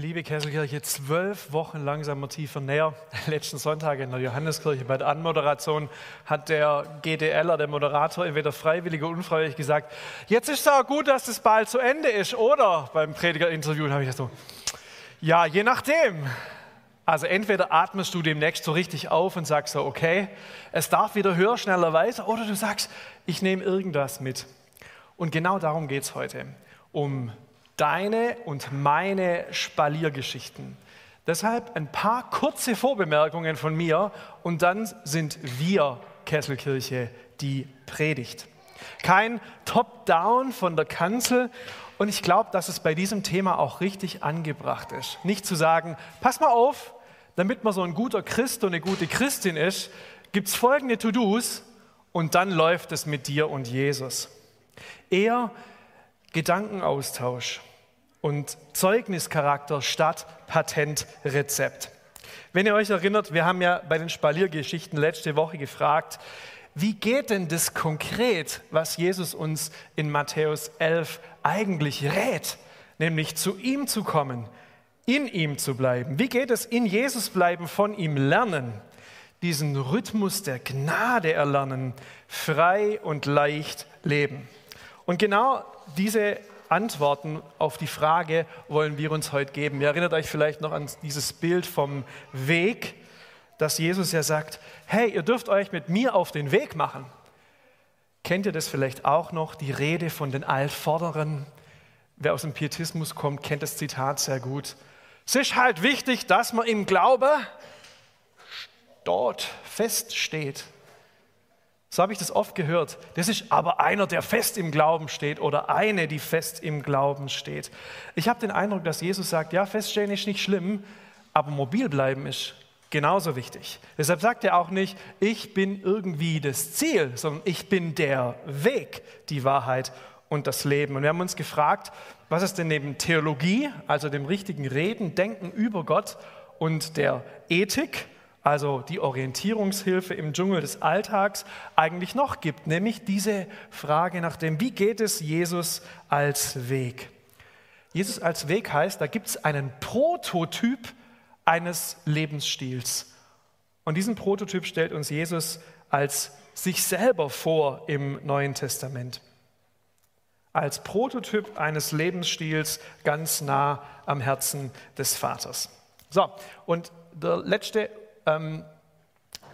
Liebe Kesselkirche, zwölf Wochen langsamer tiefer näher. Letzten Sonntag in der Johanneskirche bei der Anmoderation hat der GDLer, der Moderator, entweder freiwillig oder unfreiwillig gesagt, jetzt ist es auch gut, dass das bald zu Ende ist, oder? Beim Predigerinterview habe ich das so, ja, je nachdem. Also entweder atmest du demnächst so richtig auf und sagst so, okay, es darf wieder höher, schneller, weiter, oder du sagst, ich nehme irgendwas mit. Und genau darum geht es heute, um deine und meine Spaliergeschichten. Deshalb ein paar kurze Vorbemerkungen von mir und dann sind wir Kesselkirche die Predigt. Kein Top-Down von der Kanzel und ich glaube, dass es bei diesem Thema auch richtig angebracht ist. Nicht zu sagen, pass mal auf, damit man so ein guter Christ und eine gute Christin ist, gibt es folgende To-Dos und dann läuft es mit dir und Jesus. Eher Gedankenaustausch und Zeugnischarakter statt Patentrezept. Wenn ihr euch erinnert, wir haben ja bei den Spaliergeschichten letzte Woche gefragt, wie geht denn das konkret, was Jesus uns in Matthäus 11 eigentlich rät, nämlich zu ihm zu kommen, in ihm zu bleiben? Wie geht es in Jesus bleiben, von ihm lernen, diesen Rhythmus der Gnade erlernen, frei und leicht leben? Und genau diese Antworten auf die Frage wollen wir uns heute geben. Ihr erinnert euch vielleicht noch an dieses Bild vom Weg, dass Jesus ja sagt, hey, ihr dürft euch mit mir auf den Weg machen. Kennt ihr das vielleicht auch noch, die Rede von den Altvorderen? Wer aus dem Pietismus kommt, kennt das Zitat sehr gut. Es ist halt wichtig, dass man im Glaube dort feststeht. So habe ich das oft gehört. Das ist aber einer, der fest im Glauben steht oder eine, die fest im Glauben steht. Ich habe den Eindruck, dass Jesus sagt, ja, feststehen ist nicht schlimm, aber mobil bleiben ist genauso wichtig. Deshalb sagt er auch nicht, ich bin irgendwie das Ziel, sondern ich bin der Weg, die Wahrheit und das Leben. Und wir haben uns gefragt, was ist denn neben Theologie, also dem richtigen Reden, Denken über Gott und der Ethik, also die Orientierungshilfe im Dschungel des Alltags, eigentlich noch gibt, nämlich diese Frage nach dem, wie geht es Jesus als Weg? Jesus als Weg heißt, da gibt es einen Prototyp eines Lebensstils. Und diesen Prototyp stellt uns Jesus als sich selber vor im Neuen Testament. Als Prototyp eines Lebensstils ganz nah am Herzen des Vaters. So, und der letzte ähm,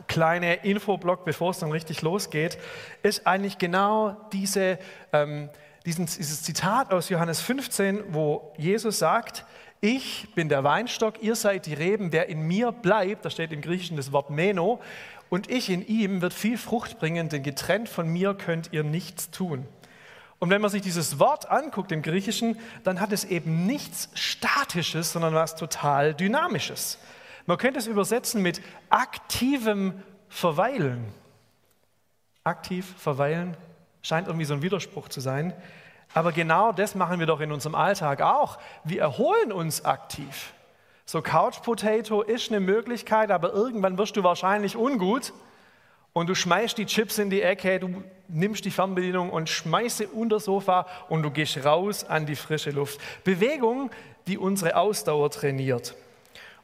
kleine Infoblock, bevor es dann richtig losgeht, ist eigentlich genau diese, ähm, diesen, dieses Zitat aus Johannes 15, wo Jesus sagt, ich bin der Weinstock, ihr seid die Reben, wer in mir bleibt, da steht im Griechischen das Wort Meno, und ich in ihm wird viel Frucht bringen, denn getrennt von mir könnt ihr nichts tun. Und wenn man sich dieses Wort anguckt im Griechischen, dann hat es eben nichts Statisches, sondern was total Dynamisches. Man könnte es übersetzen mit aktivem Verweilen. Aktiv verweilen scheint irgendwie so ein Widerspruch zu sein. Aber genau das machen wir doch in unserem Alltag auch. Wir erholen uns aktiv. So Couch Potato ist eine Möglichkeit, aber irgendwann wirst du wahrscheinlich ungut und du schmeißt die Chips in die Ecke, du nimmst die Fernbedienung und schmeißt sie unter das Sofa und du gehst raus an die frische Luft. Bewegung, die unsere Ausdauer trainiert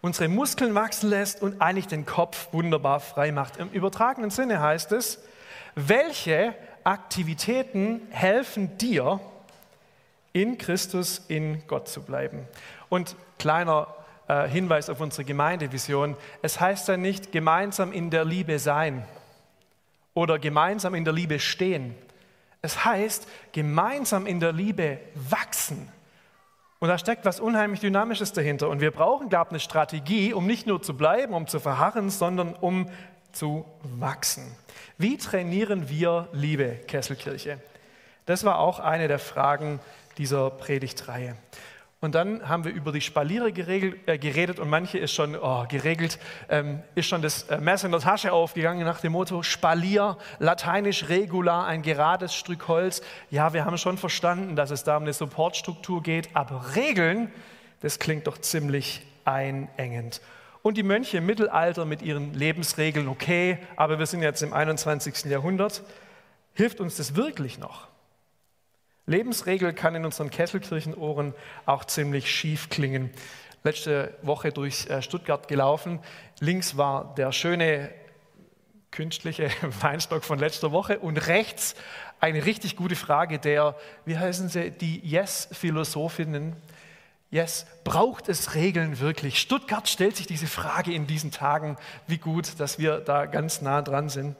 unsere Muskeln wachsen lässt und eigentlich den Kopf wunderbar frei macht. Im übertragenen Sinne heißt es, welche Aktivitäten helfen dir, in Christus, in Gott zu bleiben? Und kleiner äh, Hinweis auf unsere Gemeindevision, es heißt ja nicht gemeinsam in der Liebe sein oder gemeinsam in der Liebe stehen. Es heißt gemeinsam in der Liebe wachsen. Und da steckt was unheimlich Dynamisches dahinter. Und wir brauchen, glaube ich, eine Strategie, um nicht nur zu bleiben, um zu verharren, sondern um zu wachsen. Wie trainieren wir Liebe, Kesselkirche? Das war auch eine der Fragen dieser Predigtreihe. Und dann haben wir über die Spaliere geregelt, äh, geredet und manche ist schon oh, geregelt, ähm, ist schon das äh, Messer in der Tasche aufgegangen nach dem Motto Spalier, lateinisch regular, ein gerades Stück Holz. Ja, wir haben schon verstanden, dass es da um eine Supportstruktur geht, aber Regeln, das klingt doch ziemlich einengend. Und die Mönche im Mittelalter mit ihren Lebensregeln, okay, aber wir sind jetzt im 21. Jahrhundert. Hilft uns das wirklich noch? Lebensregel kann in unseren Kesselkirchenohren auch ziemlich schief klingen. letzte Woche durch äh, Stuttgart gelaufen. Links war der schöne künstliche Weinstock von letzter Woche und rechts eine richtig gute Frage der, wie heißen sie, die Yes-Philosophinnen. Yes, braucht es Regeln wirklich? Stuttgart stellt sich diese Frage in diesen Tagen. Wie gut, dass wir da ganz nah dran sind.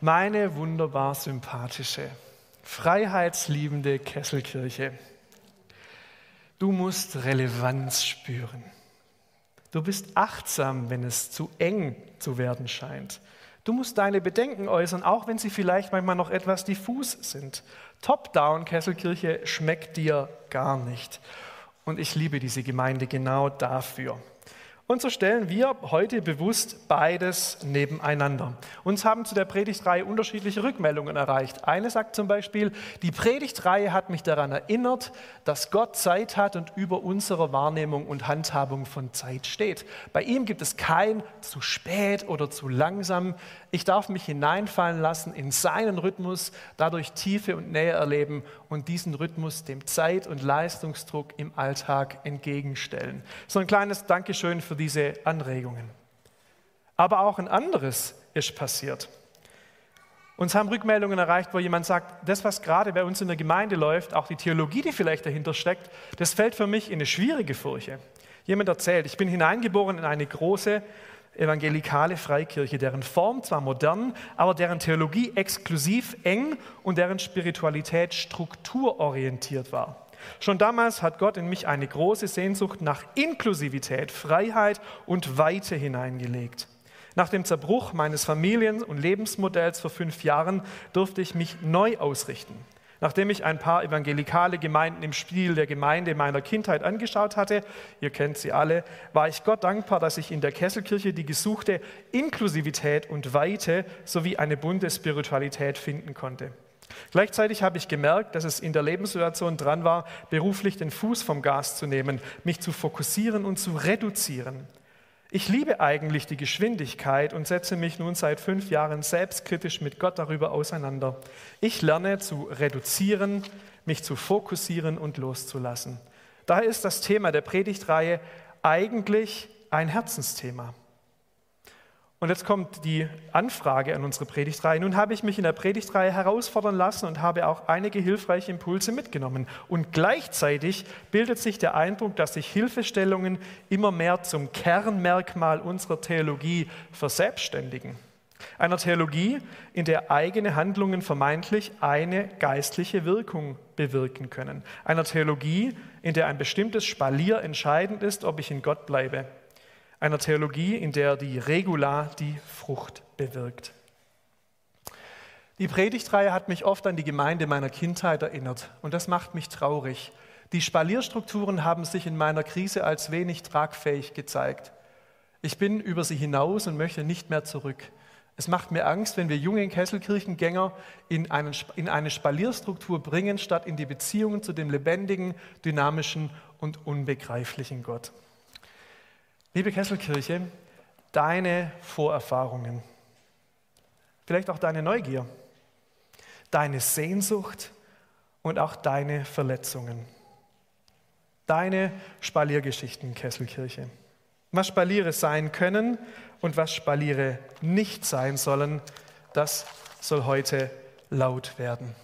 Meine wunderbar sympathische, freiheitsliebende Kesselkirche. Du musst Relevanz spüren. Du bist achtsam, wenn es zu eng zu werden scheint. Du musst deine Bedenken äußern, auch wenn sie vielleicht manchmal noch etwas diffus sind. Top-down Kesselkirche schmeckt dir gar nicht. Und ich liebe diese Gemeinde genau dafür. Und so stellen wir heute bewusst beides nebeneinander. Uns haben zu der Predigtreihe unterschiedliche Rückmeldungen erreicht. Eine sagt zum Beispiel, die Predigtreihe hat mich daran erinnert, dass Gott Zeit hat und über unserer Wahrnehmung und Handhabung von Zeit steht. Bei ihm gibt es kein zu spät oder zu langsam. Ich darf mich hineinfallen lassen in seinen Rhythmus, dadurch Tiefe und Nähe erleben und diesen Rhythmus dem Zeit- und Leistungsdruck im Alltag entgegenstellen. So ein kleines Dankeschön für diese Anregungen. Aber auch ein anderes ist passiert. Uns haben Rückmeldungen erreicht, wo jemand sagt, das, was gerade bei uns in der Gemeinde läuft, auch die Theologie, die vielleicht dahinter steckt, das fällt für mich in eine schwierige Furche. Jemand erzählt, ich bin hineingeboren in eine große evangelikale Freikirche, deren Form zwar modern, aber deren Theologie exklusiv eng und deren Spiritualität strukturorientiert war. Schon damals hat Gott in mich eine große Sehnsucht nach Inklusivität, Freiheit und Weite hineingelegt. Nach dem Zerbruch meines Familien- und Lebensmodells vor fünf Jahren durfte ich mich neu ausrichten. Nachdem ich ein paar evangelikale Gemeinden im Spiel der Gemeinde meiner Kindheit angeschaut hatte, ihr kennt sie alle, war ich Gott dankbar, dass ich in der Kesselkirche die gesuchte Inklusivität und Weite sowie eine bunte Spiritualität finden konnte. Gleichzeitig habe ich gemerkt, dass es in der Lebenssituation dran war, beruflich den Fuß vom Gas zu nehmen, mich zu fokussieren und zu reduzieren. Ich liebe eigentlich die Geschwindigkeit und setze mich nun seit fünf Jahren selbstkritisch mit Gott darüber auseinander. Ich lerne zu reduzieren, mich zu fokussieren und loszulassen. Daher ist das Thema der Predigtreihe eigentlich ein Herzensthema. Und jetzt kommt die Anfrage an unsere Predigtreihe. Nun habe ich mich in der Predigtreihe herausfordern lassen und habe auch einige hilfreiche Impulse mitgenommen. Und gleichzeitig bildet sich der Eindruck, dass sich Hilfestellungen immer mehr zum Kernmerkmal unserer Theologie verselbstständigen. Einer Theologie, in der eigene Handlungen vermeintlich eine geistliche Wirkung bewirken können. Einer Theologie, in der ein bestimmtes Spalier entscheidend ist, ob ich in Gott bleibe einer Theologie, in der die Regula die Frucht bewirkt. Die Predigtreihe hat mich oft an die Gemeinde meiner Kindheit erinnert und das macht mich traurig. Die Spalierstrukturen haben sich in meiner Krise als wenig tragfähig gezeigt. Ich bin über sie hinaus und möchte nicht mehr zurück. Es macht mir Angst, wenn wir junge Kesselkirchengänger in, einen, in eine Spalierstruktur bringen, statt in die Beziehungen zu dem lebendigen, dynamischen und unbegreiflichen Gott. Liebe Kesselkirche, deine Vorerfahrungen, vielleicht auch deine Neugier, deine Sehnsucht und auch deine Verletzungen, deine Spaliergeschichten, Kesselkirche. Was Spaliere sein können und was Spaliere nicht sein sollen, das soll heute laut werden.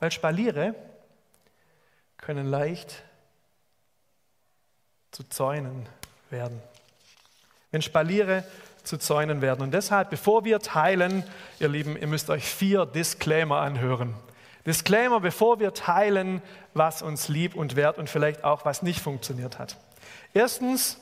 Weil Spaliere können leicht zu Zäunen werden wenn Spaliere zu Zäunen werden. Und deshalb, bevor wir teilen, ihr Lieben, ihr müsst euch vier Disclaimer anhören. Disclaimer, bevor wir teilen, was uns lieb und wert und vielleicht auch was nicht funktioniert hat. Erstens,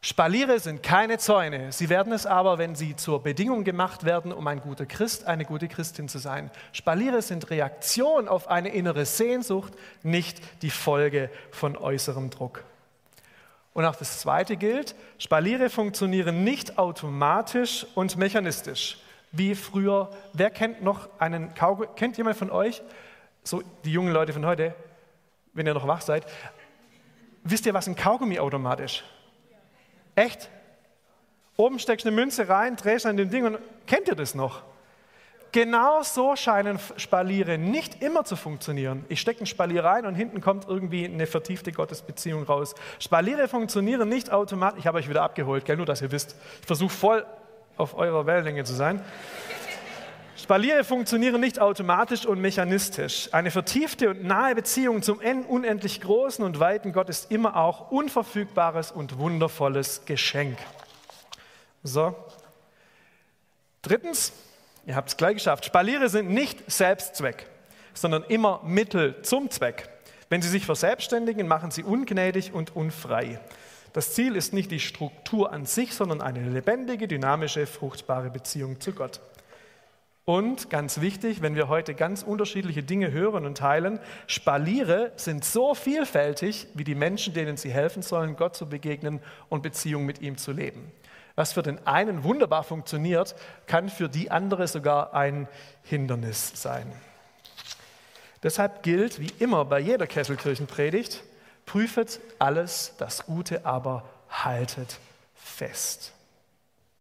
Spaliere sind keine Zäune. Sie werden es aber, wenn sie zur Bedingung gemacht werden, um ein guter Christ, eine gute Christin zu sein. Spaliere sind Reaktion auf eine innere Sehnsucht, nicht die Folge von äußerem Druck. Und auch das Zweite gilt, Spaliere funktionieren nicht automatisch und mechanistisch, wie früher. Wer kennt noch einen Kaugummi? Kennt jemand von euch, so die jungen Leute von heute, wenn ihr noch wach seid, wisst ihr, was ein Kaugummiautomat ist? Echt? Oben steckst du eine Münze rein, drehst an dem Ding und kennt ihr das noch? Genau so scheinen Spaliere nicht immer zu funktionieren. Ich stecke ein Spalier rein und hinten kommt irgendwie eine vertiefte Gottesbeziehung raus. Spaliere funktionieren nicht automatisch. Ich habe euch wieder abgeholt, gell? nur dass ihr wisst. Ich versuche voll auf eurer Wellenlänge zu sein. Spaliere funktionieren nicht automatisch und mechanistisch. Eine vertiefte und nahe Beziehung zum unendlich großen und weiten Gott ist immer auch unverfügbares und wundervolles Geschenk. So. Drittens, ihr habt es gleich geschafft. Spaliere sind nicht Selbstzweck, sondern immer Mittel zum Zweck. Wenn sie sich verselbstständigen, machen sie ungnädig und unfrei. Das Ziel ist nicht die Struktur an sich, sondern eine lebendige, dynamische, fruchtbare Beziehung zu Gott. Und ganz wichtig, wenn wir heute ganz unterschiedliche Dinge hören und teilen, Spaliere sind so vielfältig wie die Menschen, denen sie helfen sollen, Gott zu begegnen und Beziehung mit ihm zu leben. Was für den einen wunderbar funktioniert, kann für die andere sogar ein Hindernis sein. Deshalb gilt, wie immer bei jeder Kesselkirchenpredigt, prüfet alles das Gute, aber haltet fest.